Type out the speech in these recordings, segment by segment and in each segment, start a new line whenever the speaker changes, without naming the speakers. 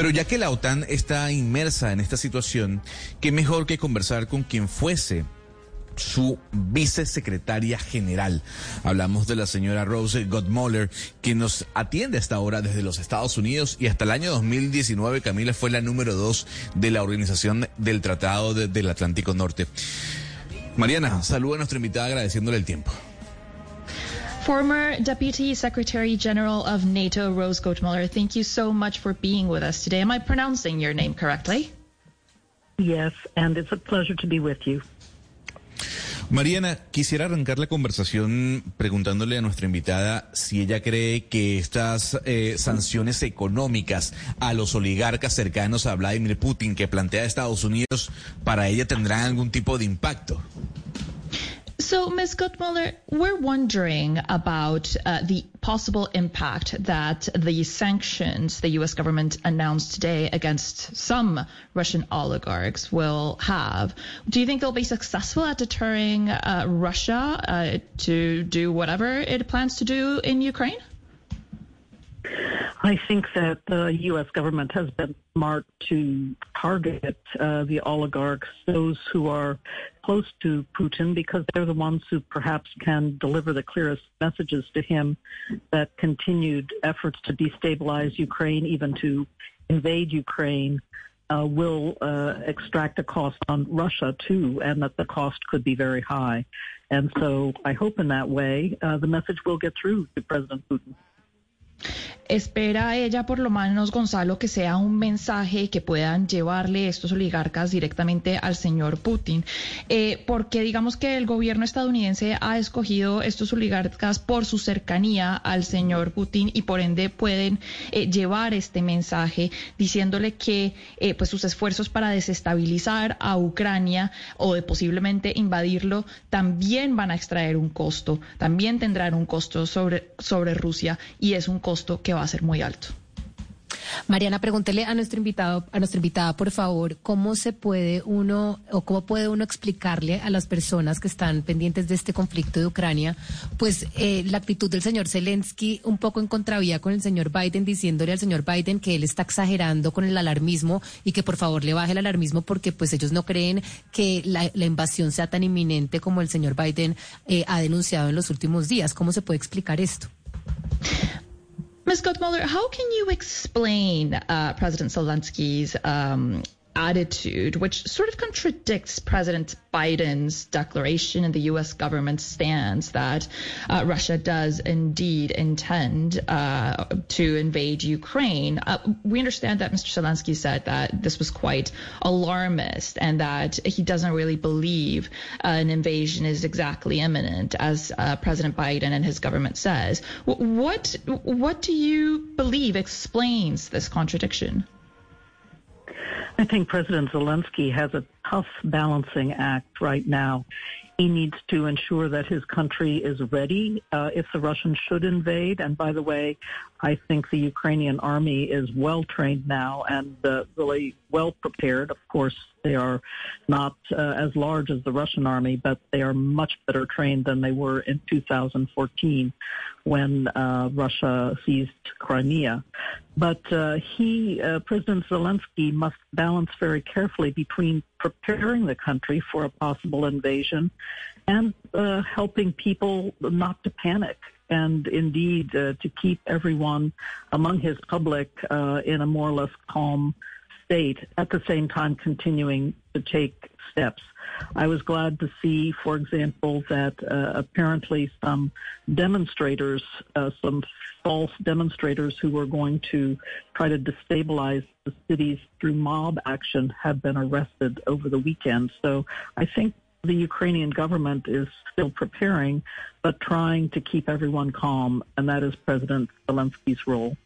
Pero ya que la OTAN está inmersa en esta situación, qué mejor que conversar con quien fuese su vicesecretaria general. Hablamos de la señora Rose Godmoller, que nos atiende hasta ahora desde los Estados Unidos y hasta el año 2019 Camila fue la número dos de la Organización del Tratado del Atlántico Norte. Mariana, saluda a nuestra invitada agradeciéndole el tiempo.
Former Deputy Secretary General of NATO, Rose Goldmuller, thank you so much for being with us today. Am I pronouncing your name correctly?
Yes, and it's a pleasure to be with you.
Mariana, quisiera arrancar la conversación preguntándole a nuestra invitada si ella cree que estas eh, sanciones económicas a los oligarcas cercanos a Vladimir Putin que plantea Estados Unidos para ella tendrán algún tipo de impacto.
So, Ms. Guttmuller, we're wondering about uh, the possible impact that the sanctions the U.S. government announced today against some Russian oligarchs will have. Do you think they'll be successful at deterring uh, Russia uh, to do whatever it plans to do in Ukraine?
I think that the U.S. government has been smart to target uh, the oligarchs, those who are close to Putin, because they're the ones who perhaps can deliver the clearest messages to him that continued efforts to destabilize Ukraine, even to invade Ukraine, uh, will uh, extract a cost on Russia too, and that the cost could be very high. And so I hope in that way uh, the message will get through to President Putin.
Espera ella por lo menos, Gonzalo, que sea un mensaje que puedan llevarle estos oligarcas directamente al señor Putin, eh, porque digamos que el gobierno estadounidense ha escogido estos oligarcas por su cercanía al señor Putin y por ende pueden eh, llevar este mensaje diciéndole que eh, pues sus esfuerzos para desestabilizar a Ucrania o de posiblemente invadirlo también van a extraer un costo, también tendrán un costo sobre, sobre Rusia y es un costo que va a ser muy alto.
Mariana, pregúntele a nuestro invitado, a nuestra invitada, por favor, cómo se puede uno o cómo puede uno explicarle a las personas que están pendientes de este conflicto de Ucrania, pues eh, la actitud del señor Zelensky un poco en contravía con el señor Biden, diciéndole al señor Biden que él está exagerando con el alarmismo y que por favor le baje el alarmismo porque pues ellos no creen que la, invasión sea tan inminente como el señor Biden eh, ha denunciado en los últimos días. ¿Cómo se puede explicar esto?
Ms. Gutmuller, how can you explain uh, President Zelensky's um, attitude, which sort of contradicts President Biden's declaration and the U.S. government's stance that uh, Russia does indeed intend uh, to invade Ukraine. Uh, we understand that Mr. Zelensky said that this was quite alarmist and that he doesn't really believe an invasion is exactly imminent, as uh, President Biden and his government says. What what do you believe explains this contradiction?
I think President Zelensky has a tough balancing act right now. He needs to ensure that his country is ready uh, if the Russians should invade. And by the way, I think the Ukrainian army is well trained now and uh, really well prepared. Of course, they are not uh, as large as the Russian army, but they are much better trained than they were in 2014 when uh, Russia seized Crimea. But uh, he, uh, President Zelensky, must balance very carefully between preparing the country for a possible invasion and uh, helping people not to panic and indeed uh, to keep everyone among his public uh, in a more or less calm state, at the same time continuing to take steps. I was glad to see, for example, that uh, apparently some demonstrators, uh, some false demonstrators who were going to try to destabilize the cities through mob action have been arrested over the weekend. So I think the Ukrainian government is still preparing, but trying to keep everyone calm, and that is President Zelensky's role.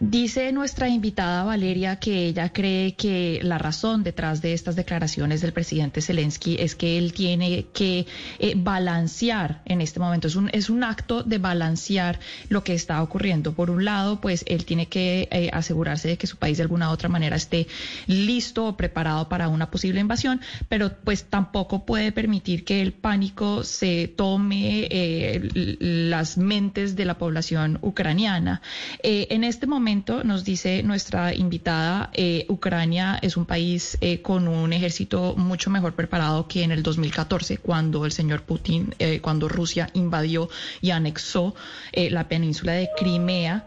Dice nuestra invitada Valeria que ella cree que la razón detrás de estas declaraciones del presidente Zelensky es que él tiene que eh, balancear en este momento. Es un, es un acto de balancear lo que está ocurriendo. Por un lado, pues él tiene que eh, asegurarse de que su país de alguna u otra manera esté listo o preparado para una posible invasión, pero pues tampoco puede permitir que el pánico se tome eh, las mentes de la población ucraniana. en Este momento, nos dice nuestra invitada, eh, Ucrania es un país eh, con un ejército mucho mejor preparado que en el 2014, cuando el señor Putin, eh, cuando Rusia invadió y anexó la península de Crimea.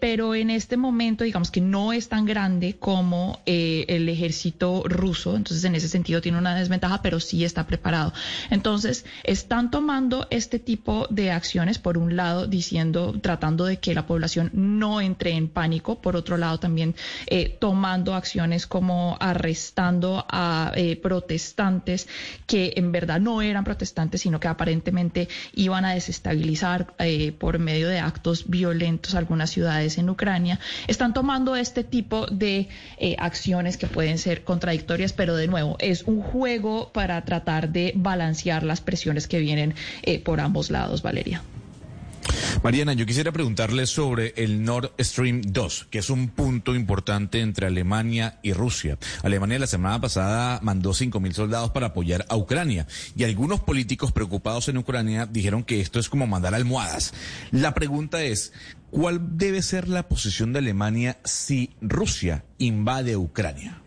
pero en este momento, digamos que no es tan grande como el ejército ruso, entonces en ese sentido tiene una desventaja, pero sí está preparado. Entonces, están tomando este tipo de acciones, por un lado, diciendo, tratando de que la población no entre en pánico, por otro lado, también eh, tomando acciones como arrestando a eh, protestantes que en verdad no eran protestantes, sino que aparentemente iban a desestabilizar eh, por medio de actos violentos algunas ciudades en Ucrania. Están tomando este tipo de acciones que pueden ser contradictorias, pero de nuevo, es un juego para tratar de balancear las presiones que vienen por ambos lados, Valeria.
Mariana, yo quisiera preguntarle sobre el Nord Stream 2, que es un punto importante entre Alemania y Rusia. Alemania la semana pasada mandó 5.000 soldados para apoyar a Ucrania y algunos políticos preocupados en Ucrania dijeron que esto es como mandar almohadas. La pregunta es, ¿cuál debe ser la posición de Alemania si Rusia invade Ucrania?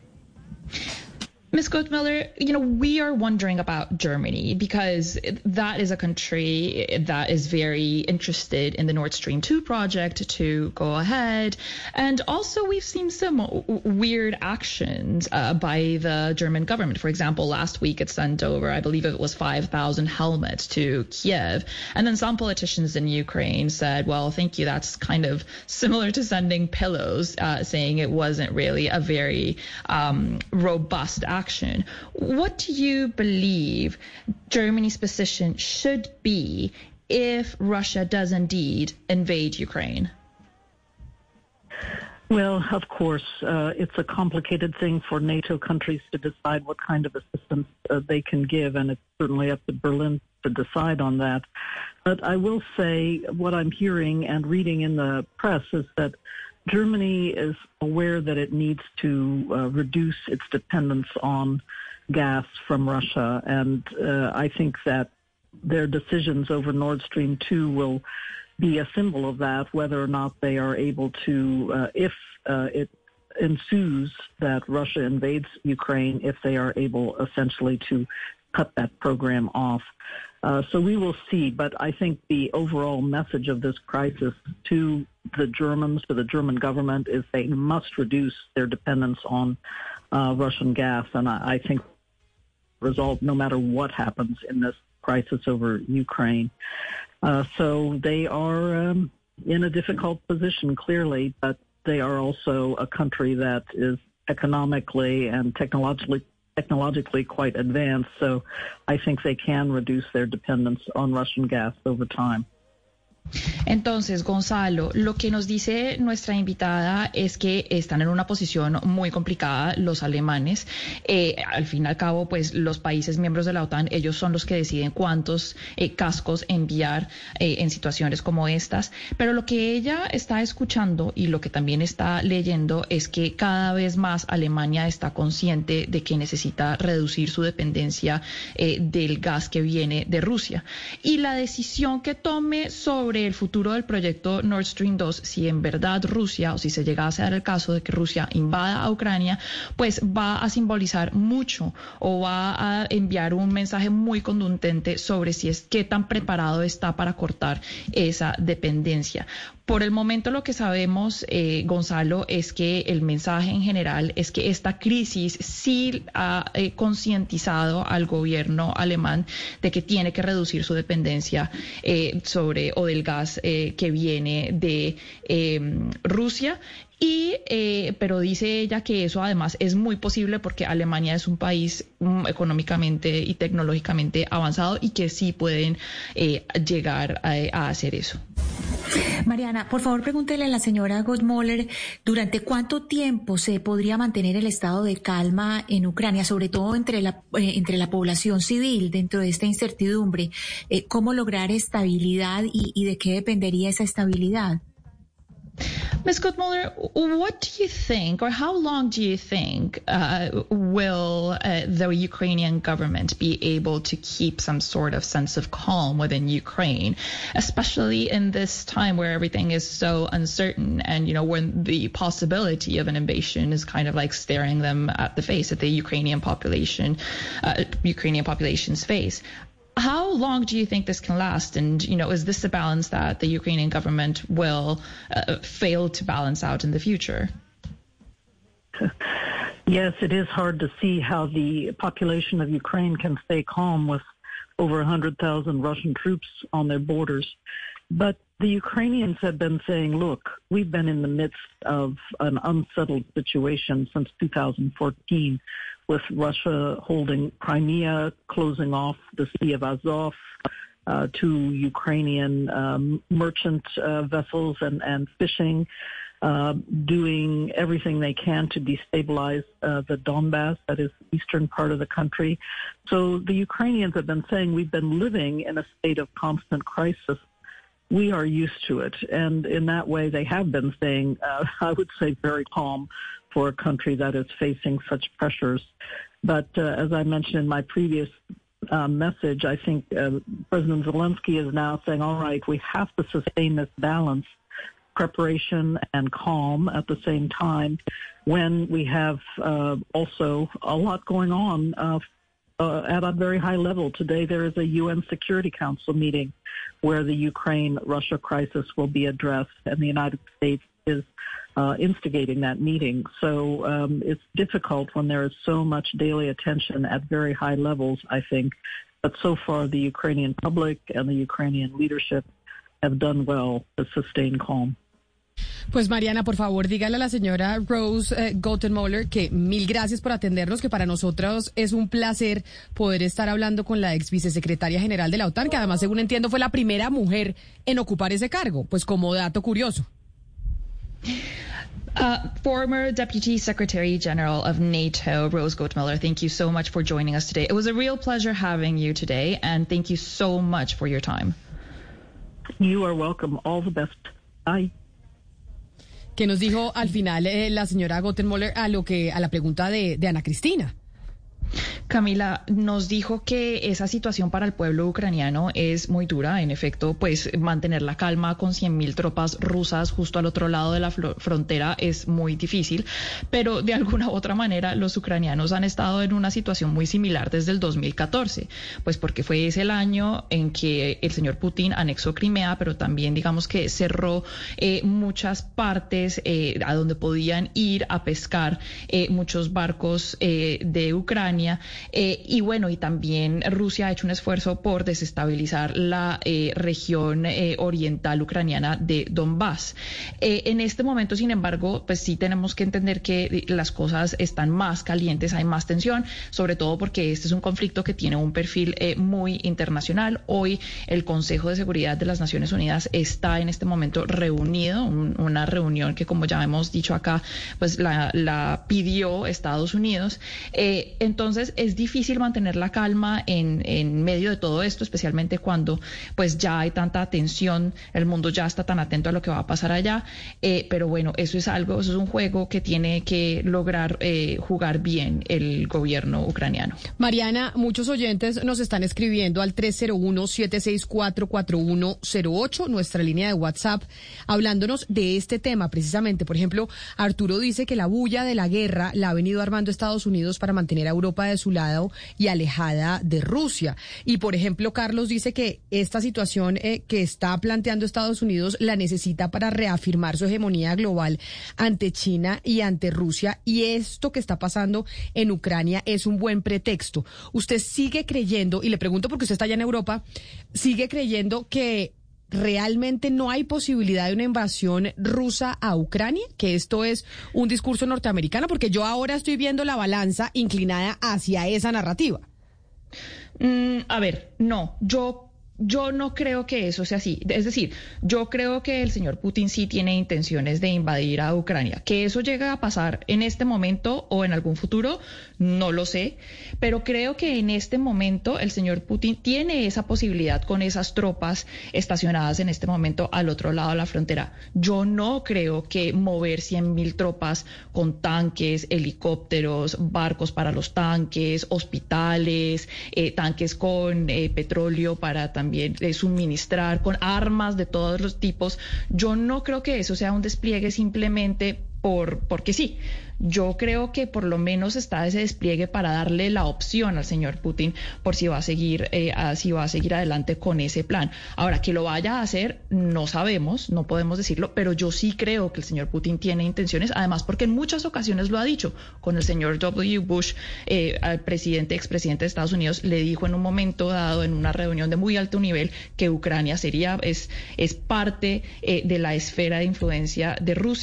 Ms. Goldmiller, you know, we are wondering about Germany because that is a country that is very interested in the Nord Stream 2 project to go ahead. And also, we've seen some weird actions uh, by the German government. For example, last week it sent over, I believe it was 5,000 helmets to Kiev. And then some politicians in Ukraine said, well, thank you. That's kind of similar to sending pillows, uh, saying it wasn't really a very um, robust action What do you believe Germany's position should be if Russia does indeed invade Ukraine?
Well, of course, uh, it's a complicated thing for NATO countries to decide what kind of assistance uh, they can give, and it's certainly up to Berlin to decide on that. But I will say what I'm hearing and reading in the press is that Germany is aware that it needs to uh, reduce its dependence on gas from Russia, and uh, I think that their decisions over Nord Stream 2 will be a symbol of that, whether or not they are able to, uh, if uh, it ensues that Russia invades Ukraine, if they are able essentially to cut that program off. Uh, so we will see, but I think the overall message of this crisis to the Germans, to the German government, is they must reduce their dependence on uh, Russian gas, and I, I think result no matter what happens in this crisis over Ukraine. Uh, so they are um, in a difficult position, clearly, but they are also a country that is economically and technologically technologically quite advanced, so I think they can reduce their dependence on Russian gas over time.
Entonces, Gonzalo, lo que nos dice nuestra invitada es que están en una posición muy complicada los alemanes. Eh, al fin y al cabo, pues los países miembros de la OTAN, ellos son los que deciden cuántos eh, cascos enviar eh, en situaciones como estas. Pero lo que ella está escuchando y lo que también está leyendo es que cada vez más Alemania está consciente de que necesita reducir su dependencia del gas que viene de Rusia. Y la decisión que tome sobre sobre el futuro del proyecto Nord Stream 2, si en verdad Rusia, o si se llegase a dar el caso de que Rusia invada a Ucrania, pues va a simbolizar mucho o va a enviar un mensaje muy contundente sobre si es qué tan preparado está para cortar esa dependencia. Por el momento lo que sabemos, eh, Gonzalo, es que el mensaje en general es que esta crisis sí ha eh, concientizado al gobierno alemán de que tiene que reducir su dependencia eh, sobre o del gas que viene de Rusia y, eh, pero dice ella que eso además es muy posible porque Alemania es un país mm, económicamente y tecnológicamente avanzado y que sí pueden eh, llegar a, hacer eso.
Mariana, por favor pregúntele a la señora Godmoller, ¿durante cuánto tiempo se podría mantener el estado de calma en Ucrania, sobre todo entre la, eh, entre la población civil dentro de esta incertidumbre? ¿Cómo lograr estabilidad y de qué dependería esa estabilidad?
Ms. Goodmuller, what do you think, or how long do you think, uh, will uh, the Ukrainian government be able to keep some sort of sense of calm within Ukraine, especially in this time where everything is so uncertain and, you know, when the possibility of an invasion is kind of like staring them at the face, at the Ukrainian population, uh, Ukrainian population's face? How long do you think this can last? And, you know, is this a balance that the Ukrainian government will uh, fail to balance out in the future?
Yes, it is hard to see how the population of Ukraine can stay calm with over 100,000 Russian troops on their borders. But the Ukrainians have been saying, look, we've been in the midst of an unsettled situation since 2014 with Russia holding Crimea, closing off the Sea of Azov uh, to Ukrainian um, merchant uh, vessels and, and fishing, uh, doing everything they can to destabilize uh, the Donbass, that is eastern part of the country. So the Ukrainians have been saying we've been living in a state of constant crisis we are used to it. And in that way, they have been staying, uh, I would say, very calm for a country that is facing such pressures. But uh, as I mentioned in my previous uh, message, I think uh, President Zelensky is now saying, all right, we have to sustain this balance, preparation and calm at the same time when we have uh, also a lot going on uh, uh, at a very high level. Today, there is a UN Security Council meeting where the Ukraine-Russia crisis will be addressed, and the United States is uh, instigating that meeting. So um, it's difficult when there is so much daily attention at very high levels, I think. But so far, the Ukrainian public and the Ukrainian leadership have done well to sustain calm.
Pues Mariana, por favor, dígale a la señora Rose eh, que mil gracias por atendernos, que para nosotros es un placer poder estar hablando con la ex vicesecretaria general de la OTAN, que además, según entiendo, fue la primera mujer en ocupar ese cargo, pues como dato curioso.
Uh, former Deputy Secretary General of NATO, Rose Gottmiller, thank you so much for joining us today. It was a real pleasure having you today, and thank you so much for your time.
You are welcome. All the best. Bye.
¿Qué nos dijo al final eh, la señora Gottenmoller a lo que a la pregunta de, de Ana Cristina?
Camila nos dijo que esa situación para el pueblo ucraniano es muy dura. En efecto, pues mantener la calma con 100.000 tropas rusas justo al otro lado de la frontera es muy difícil. Pero de alguna u otra manera, los ucranianos han estado en una situación muy similar desde el 2014, pues porque fue ese el año en que el señor Putin anexó Crimea, pero también digamos que cerró eh, muchas partes eh, a donde podían ir a pescar eh, muchos barcos de Ucrania. Eh, y bueno, y también Rusia ha hecho un esfuerzo por desestabilizar la eh, región eh, oriental ucraniana de Donbass. en este momento, sin embargo, pues sí tenemos que entender que las cosas están más calientes, hay más tensión, sobre todo porque este es un conflicto que tiene un perfil muy internacional. Hoy el Consejo de Seguridad de las Naciones Unidas está en este momento reunido, una reunión que como ya hemos dicho acá, pues la, la pidió Estados Unidos. entonces, es difícil mantener la calma en, en, medio de todo esto, especialmente cuando pues ya hay tanta atención, el mundo ya está tan atento a lo que va a pasar allá, eh, pero bueno, eso es algo, eso es un juego que tiene que lograr eh, jugar bien el gobierno ucraniano.
Mariana, muchos oyentes nos están escribiendo al 301-764-4108, nuestra línea de WhatsApp, hablándonos de este tema precisamente. Por ejemplo, Arturo dice que la bulla de la guerra la ha venido armando Estados Unidos para mantener a Europa de su lado y alejada de Rusia. Y por ejemplo, Carlos dice que esta situación eh, que está planteando Estados Unidos la necesita para reafirmar su hegemonía global ante China y ante Rusia. Y esto que está pasando en Ucrania es un buen pretexto. ¿Usted sigue creyendo, y le pregunto porque usted está allá en Europa, sigue creyendo que realmente no hay posibilidad de una invasión rusa a Ucrania, que esto es un discurso norteamericano, porque yo ahora estoy viendo la balanza inclinada hacia esa narrativa.
Mm, a ver, no, yo yo no creo que eso sea así. Es decir, yo creo que el señor Putin sí tiene intenciones de invadir a Ucrania. Que eso llegue a pasar en este momento o en algún futuro, no lo sé. Pero creo que en este momento el señor Putin tiene esa posibilidad con esas tropas estacionadas en este momento al otro lado de la frontera. Yo no creo que mover 100.000 tropas con tanques, helicópteros, barcos para los tanques, hospitales, eh, tanques con eh, petróleo para también también eh, suministrar con armas de todos los tipos. Yo no creo que eso sea un despliegue simplemente por porque sí. Yo creo que por lo menos está ese despliegue para darle la opción al señor Putin por si va a seguir, eh, si va a seguir adelante con ese plan. Ahora, que lo vaya a hacer, no sabemos, no podemos decirlo, pero yo sí creo que el señor Putin tiene intenciones, además porque en muchas ocasiones lo ha dicho. Con el señor W. Bush, eh, al presidente, expresidente de Estados Unidos, le dijo en un momento dado, en una reunión de muy alto nivel, que Ucrania sería, es, es parte eh, de la esfera de influencia de Rusia.